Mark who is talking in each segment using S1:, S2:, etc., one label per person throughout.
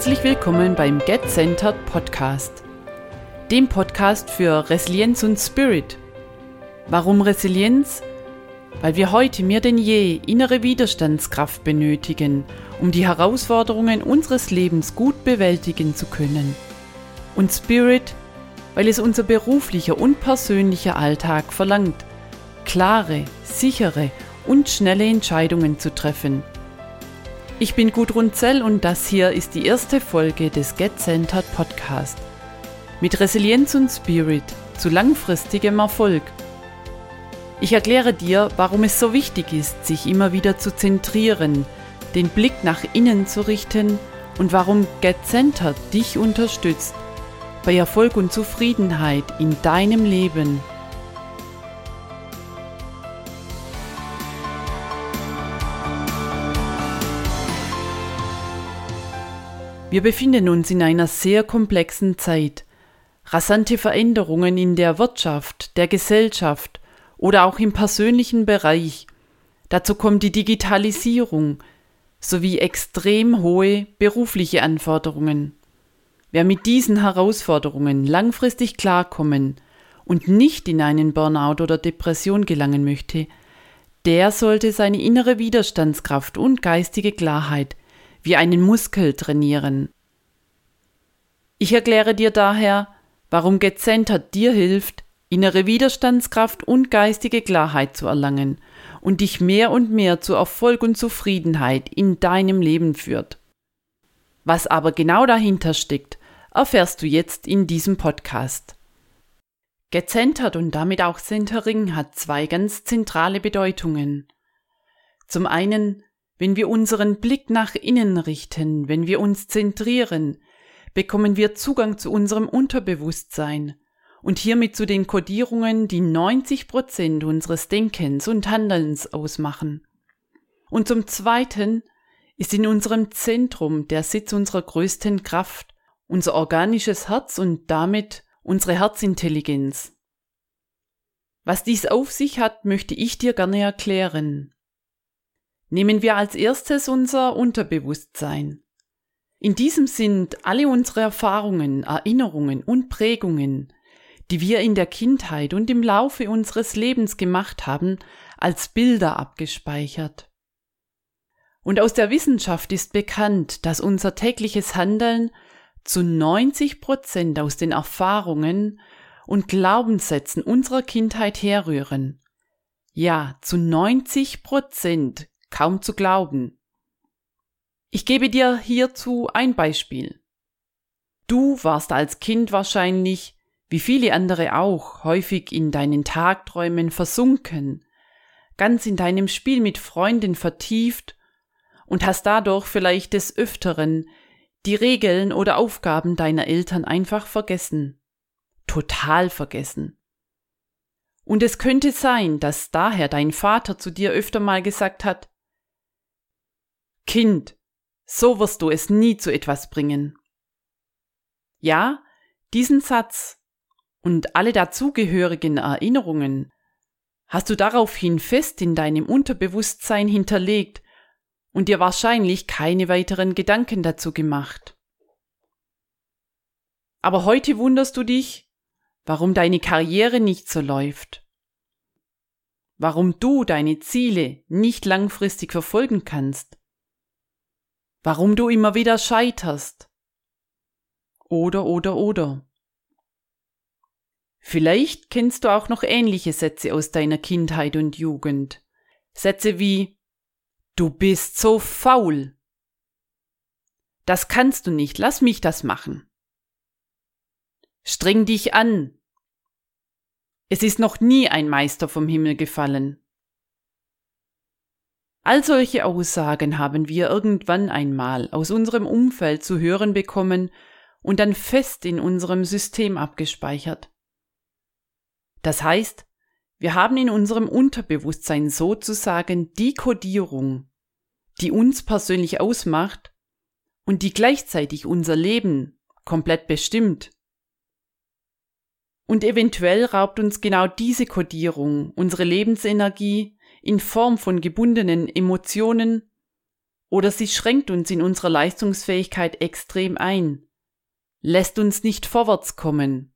S1: Herzlich willkommen beim Get Centered Podcast, dem Podcast für Resilienz und Spirit. Warum Resilienz? Weil wir heute mehr denn je innere Widerstandskraft benötigen, um die Herausforderungen unseres Lebens gut bewältigen zu können. Und Spirit, weil es unser beruflicher und persönlicher Alltag verlangt, klare, sichere und schnelle Entscheidungen zu treffen. Ich bin Gudrun Zell und das hier ist die erste Folge des Get Centered Podcast. Mit Resilienz und Spirit zu langfristigem Erfolg. Ich erkläre dir, warum es so wichtig ist, sich immer wieder zu zentrieren, den Blick nach innen zu richten und warum Get Centered dich unterstützt bei Erfolg und Zufriedenheit in deinem Leben. Wir befinden uns in einer sehr komplexen Zeit. Rasante Veränderungen in der Wirtschaft, der Gesellschaft oder auch im persönlichen Bereich. Dazu kommt die Digitalisierung sowie extrem hohe berufliche Anforderungen. Wer mit diesen Herausforderungen langfristig klarkommen und nicht in einen Burnout oder Depression gelangen möchte, der sollte seine innere Widerstandskraft und geistige Klarheit wie einen Muskel trainieren. Ich erkläre dir daher, warum Gezenter dir hilft, innere Widerstandskraft und geistige Klarheit zu erlangen und dich mehr und mehr zu Erfolg und Zufriedenheit in deinem Leben führt. Was aber genau dahinter steckt, erfährst du jetzt in diesem Podcast. Gezentert und damit auch Centering hat zwei ganz zentrale Bedeutungen. Zum einen wenn wir unseren Blick nach innen richten, wenn wir uns zentrieren, bekommen wir Zugang zu unserem Unterbewusstsein und hiermit zu den Kodierungen, die 90 Prozent unseres Denkens und Handelns ausmachen. Und zum Zweiten ist in unserem Zentrum der Sitz unserer größten Kraft, unser organisches Herz und damit unsere Herzintelligenz. Was dies auf sich hat, möchte ich dir gerne erklären. Nehmen wir als erstes unser Unterbewusstsein. In diesem sind alle unsere Erfahrungen, Erinnerungen und Prägungen, die wir in der Kindheit und im Laufe unseres Lebens gemacht haben, als Bilder abgespeichert. Und aus der Wissenschaft ist bekannt, dass unser tägliches Handeln zu 90 Prozent aus den Erfahrungen und Glaubenssätzen unserer Kindheit herrühren. Ja, zu 90 Prozent kaum zu glauben. Ich gebe dir hierzu ein Beispiel. Du warst als Kind wahrscheinlich, wie viele andere auch, häufig in deinen Tagträumen versunken, ganz in deinem Spiel mit Freunden vertieft und hast dadurch vielleicht des Öfteren die Regeln oder Aufgaben deiner Eltern einfach vergessen. Total vergessen. Und es könnte sein, dass daher dein Vater zu dir öfter mal gesagt hat, Kind, so wirst du es nie zu etwas bringen. Ja, diesen Satz und alle dazugehörigen Erinnerungen hast du daraufhin fest in deinem Unterbewusstsein hinterlegt und dir wahrscheinlich keine weiteren Gedanken dazu gemacht. Aber heute wunderst du dich, warum deine Karriere nicht so läuft, warum du deine Ziele nicht langfristig verfolgen kannst, warum du immer wieder scheiterst. Oder, oder, oder. Vielleicht kennst du auch noch ähnliche Sätze aus deiner Kindheit und Jugend. Sätze wie Du bist so faul. Das kannst du nicht, lass mich das machen. Streng dich an. Es ist noch nie ein Meister vom Himmel gefallen. All solche Aussagen haben wir irgendwann einmal aus unserem Umfeld zu hören bekommen und dann fest in unserem System abgespeichert. Das heißt, wir haben in unserem Unterbewusstsein sozusagen die Kodierung, die uns persönlich ausmacht und die gleichzeitig unser Leben komplett bestimmt. Und eventuell raubt uns genau diese Kodierung unsere Lebensenergie, in Form von gebundenen Emotionen oder sie schränkt uns in unserer Leistungsfähigkeit extrem ein, lässt uns nicht vorwärts kommen.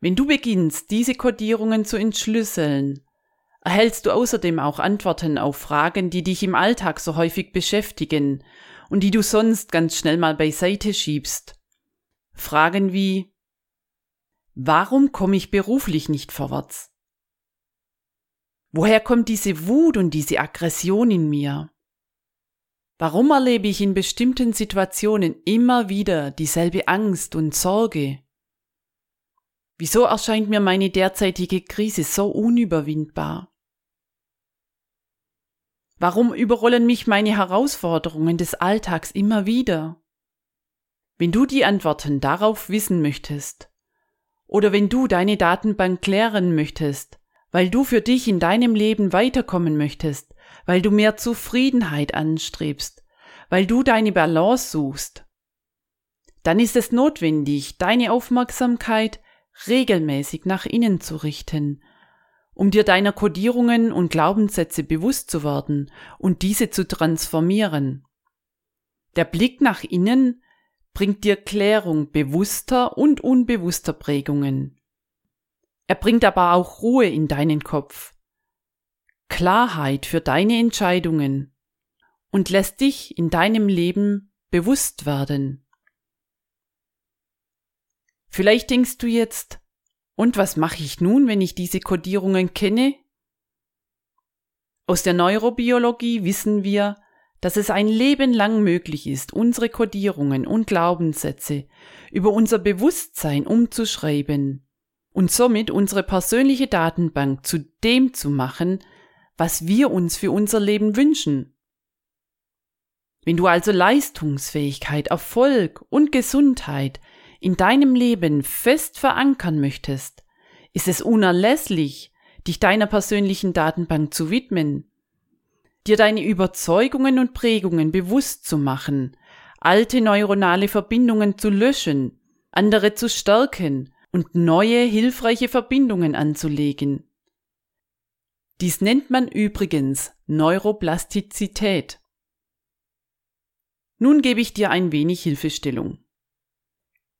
S1: Wenn du beginnst, diese Kodierungen zu entschlüsseln, erhältst du außerdem auch Antworten auf Fragen, die dich im Alltag so häufig beschäftigen und die du sonst ganz schnell mal beiseite schiebst. Fragen wie Warum komme ich beruflich nicht vorwärts? Woher kommt diese Wut und diese Aggression in mir? Warum erlebe ich in bestimmten Situationen immer wieder dieselbe Angst und Sorge? Wieso erscheint mir meine derzeitige Krise so unüberwindbar? Warum überrollen mich meine Herausforderungen des Alltags immer wieder? Wenn du die Antworten darauf wissen möchtest, oder wenn du deine Datenbank klären möchtest, weil du für dich in deinem Leben weiterkommen möchtest, weil du mehr Zufriedenheit anstrebst, weil du deine Balance suchst, dann ist es notwendig, deine Aufmerksamkeit regelmäßig nach innen zu richten, um dir deiner Kodierungen und Glaubenssätze bewusst zu werden und diese zu transformieren. Der Blick nach innen bringt dir Klärung bewusster und unbewusster Prägungen. Er bringt aber auch Ruhe in deinen Kopf, Klarheit für deine Entscheidungen und lässt dich in deinem Leben bewusst werden. Vielleicht denkst du jetzt, und was mache ich nun, wenn ich diese Kodierungen kenne? Aus der Neurobiologie wissen wir, dass es ein Leben lang möglich ist, unsere Kodierungen und Glaubenssätze über unser Bewusstsein umzuschreiben und somit unsere persönliche Datenbank zu dem zu machen, was wir uns für unser Leben wünschen. Wenn du also Leistungsfähigkeit, Erfolg und Gesundheit in deinem Leben fest verankern möchtest, ist es unerlässlich, dich deiner persönlichen Datenbank zu widmen, dir deine Überzeugungen und Prägungen bewusst zu machen, alte neuronale Verbindungen zu löschen, andere zu stärken und neue hilfreiche Verbindungen anzulegen. Dies nennt man übrigens Neuroplastizität. Nun gebe ich dir ein wenig Hilfestellung.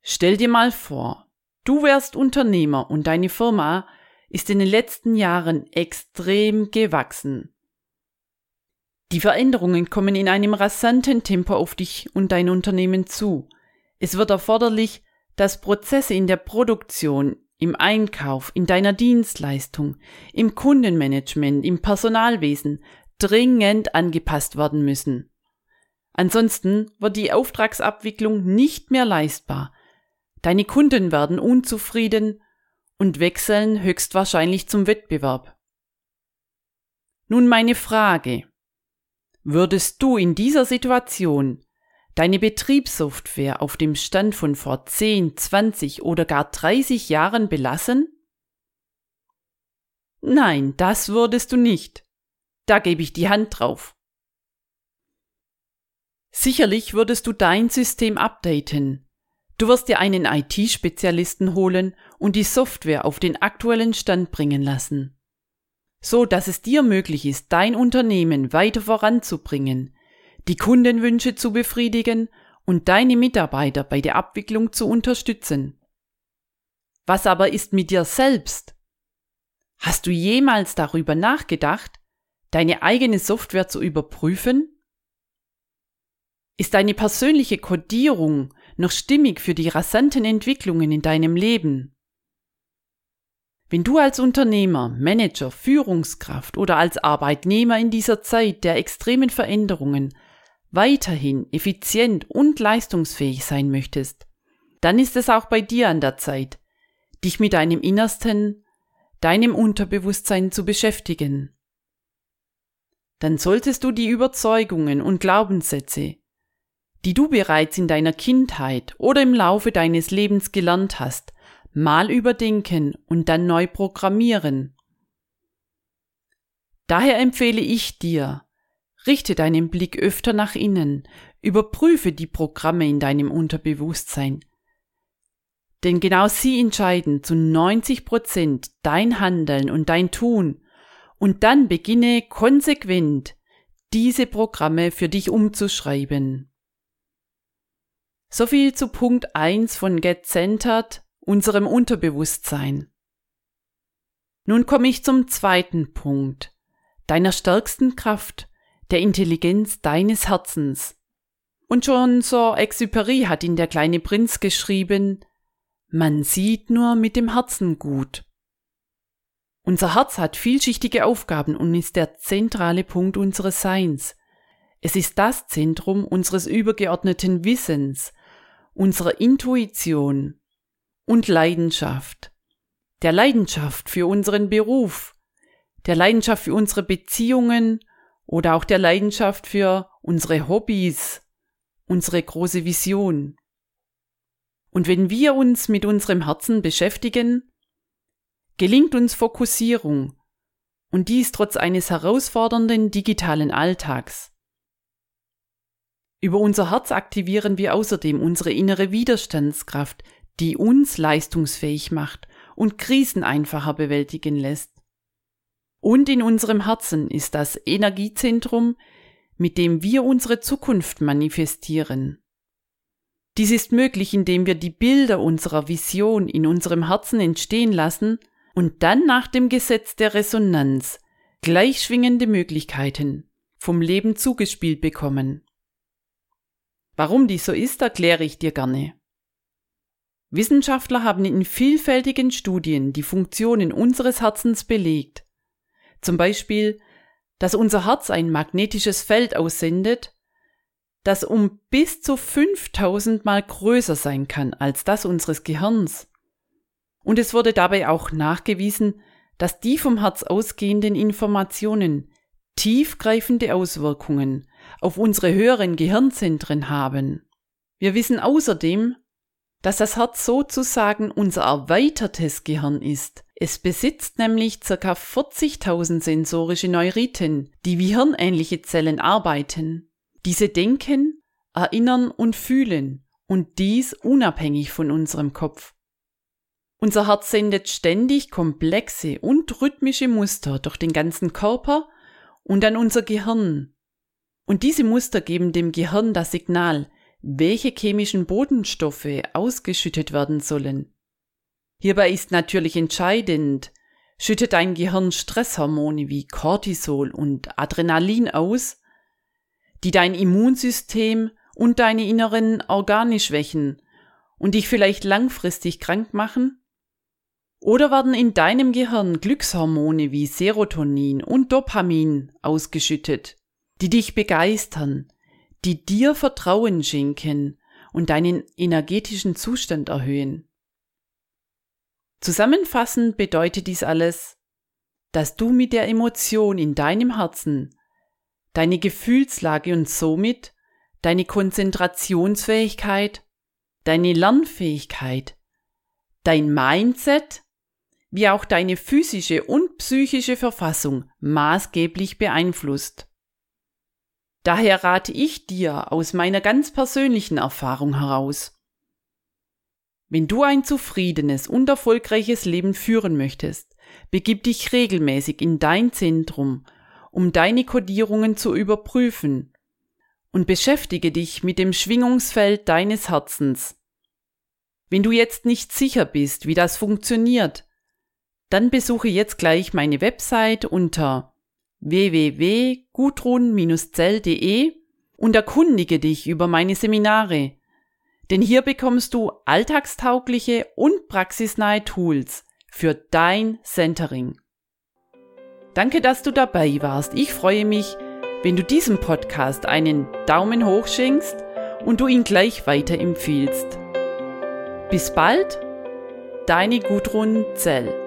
S1: Stell dir mal vor, du wärst Unternehmer und deine Firma ist in den letzten Jahren extrem gewachsen. Die Veränderungen kommen in einem rasanten Tempo auf dich und dein Unternehmen zu. Es wird erforderlich, dass Prozesse in der Produktion, im Einkauf, in deiner Dienstleistung, im Kundenmanagement, im Personalwesen dringend angepasst werden müssen. Ansonsten wird die Auftragsabwicklung nicht mehr leistbar. Deine Kunden werden unzufrieden und wechseln höchstwahrscheinlich zum Wettbewerb. Nun meine Frage. Würdest du in dieser Situation deine Betriebssoftware auf dem Stand von vor 10, 20 oder gar 30 Jahren belassen? Nein, das würdest du nicht. Da gebe ich die Hand drauf. Sicherlich würdest du dein System updaten. Du wirst dir einen IT-Spezialisten holen und die Software auf den aktuellen Stand bringen lassen. So dass es dir möglich ist, dein Unternehmen weiter voranzubringen, die Kundenwünsche zu befriedigen und deine Mitarbeiter bei der Abwicklung zu unterstützen. Was aber ist mit dir selbst? Hast du jemals darüber nachgedacht, deine eigene Software zu überprüfen? Ist deine persönliche Codierung noch stimmig für die rasanten Entwicklungen in deinem Leben? Wenn du als Unternehmer, Manager, Führungskraft oder als Arbeitnehmer in dieser Zeit der extremen Veränderungen weiterhin effizient und leistungsfähig sein möchtest, dann ist es auch bei dir an der Zeit, dich mit deinem Innersten, deinem Unterbewusstsein zu beschäftigen. Dann solltest du die Überzeugungen und Glaubenssätze, die du bereits in deiner Kindheit oder im Laufe deines Lebens gelernt hast, mal überdenken und dann neu programmieren. Daher empfehle ich dir, Richte deinen Blick öfter nach innen, überprüfe die Programme in deinem Unterbewusstsein. Denn genau sie entscheiden zu 90 Prozent dein Handeln und dein Tun und dann beginne konsequent diese Programme für dich umzuschreiben. Soviel zu Punkt 1 von Get Centered, unserem Unterbewusstsein. Nun komme ich zum zweiten Punkt, deiner stärksten Kraft, der Intelligenz deines Herzens. Und schon Saint-Exupéry hat in Der kleine Prinz geschrieben, man sieht nur mit dem Herzen gut. Unser Herz hat vielschichtige Aufgaben und ist der zentrale Punkt unseres Seins. Es ist das Zentrum unseres übergeordneten Wissens, unserer Intuition und Leidenschaft. Der Leidenschaft für unseren Beruf, der Leidenschaft für unsere Beziehungen oder auch der Leidenschaft für unsere Hobbys, unsere große Vision. Und wenn wir uns mit unserem Herzen beschäftigen, gelingt uns Fokussierung, und dies trotz eines herausfordernden digitalen Alltags. Über unser Herz aktivieren wir außerdem unsere innere Widerstandskraft, die uns leistungsfähig macht und Krisen einfacher bewältigen lässt. Und in unserem Herzen ist das Energiezentrum, mit dem wir unsere Zukunft manifestieren. Dies ist möglich, indem wir die Bilder unserer Vision in unserem Herzen entstehen lassen und dann nach dem Gesetz der Resonanz gleichschwingende Möglichkeiten vom Leben zugespielt bekommen. Warum dies so ist, erkläre ich dir gerne. Wissenschaftler haben in vielfältigen Studien die Funktionen unseres Herzens belegt. Zum Beispiel, dass unser Herz ein magnetisches Feld aussendet, das um bis zu 5000 mal größer sein kann als das unseres Gehirns. Und es wurde dabei auch nachgewiesen, dass die vom Herz ausgehenden Informationen tiefgreifende Auswirkungen auf unsere höheren Gehirnzentren haben. Wir wissen außerdem, dass das Herz sozusagen unser erweitertes Gehirn ist. Es besitzt nämlich ca. 40.000 sensorische Neuriten, die wie hirnähnliche Zellen arbeiten. Diese denken, erinnern und fühlen und dies unabhängig von unserem Kopf. Unser Herz sendet ständig komplexe und rhythmische Muster durch den ganzen Körper und an unser Gehirn. Und diese Muster geben dem Gehirn das Signal, welche chemischen Bodenstoffe ausgeschüttet werden sollen. Hierbei ist natürlich entscheidend, schüttet dein Gehirn Stresshormone wie Cortisol und Adrenalin aus, die dein Immunsystem und deine inneren Organe schwächen und dich vielleicht langfristig krank machen? Oder werden in deinem Gehirn Glückshormone wie Serotonin und Dopamin ausgeschüttet, die dich begeistern, die dir Vertrauen schenken und deinen energetischen Zustand erhöhen? Zusammenfassend bedeutet dies alles, dass du mit der Emotion in deinem Herzen deine Gefühlslage und somit deine Konzentrationsfähigkeit, deine Lernfähigkeit, dein Mindset wie auch deine physische und psychische Verfassung maßgeblich beeinflusst. Daher rate ich dir aus meiner ganz persönlichen Erfahrung heraus. Wenn du ein zufriedenes und erfolgreiches Leben führen möchtest, begib dich regelmäßig in dein Zentrum, um deine Kodierungen zu überprüfen und beschäftige dich mit dem Schwingungsfeld deines Herzens. Wenn du jetzt nicht sicher bist, wie das funktioniert, dann besuche jetzt gleich meine Website unter www.gudrun-zell.de und erkundige dich über meine Seminare. Denn hier bekommst du alltagstaugliche und praxisnahe Tools für dein Centering. Danke, dass du dabei warst. Ich freue mich, wenn du diesem Podcast einen Daumen hoch schenkst und du ihn gleich weiterempfiehlst. Bis bald, deine Gudrun Zell.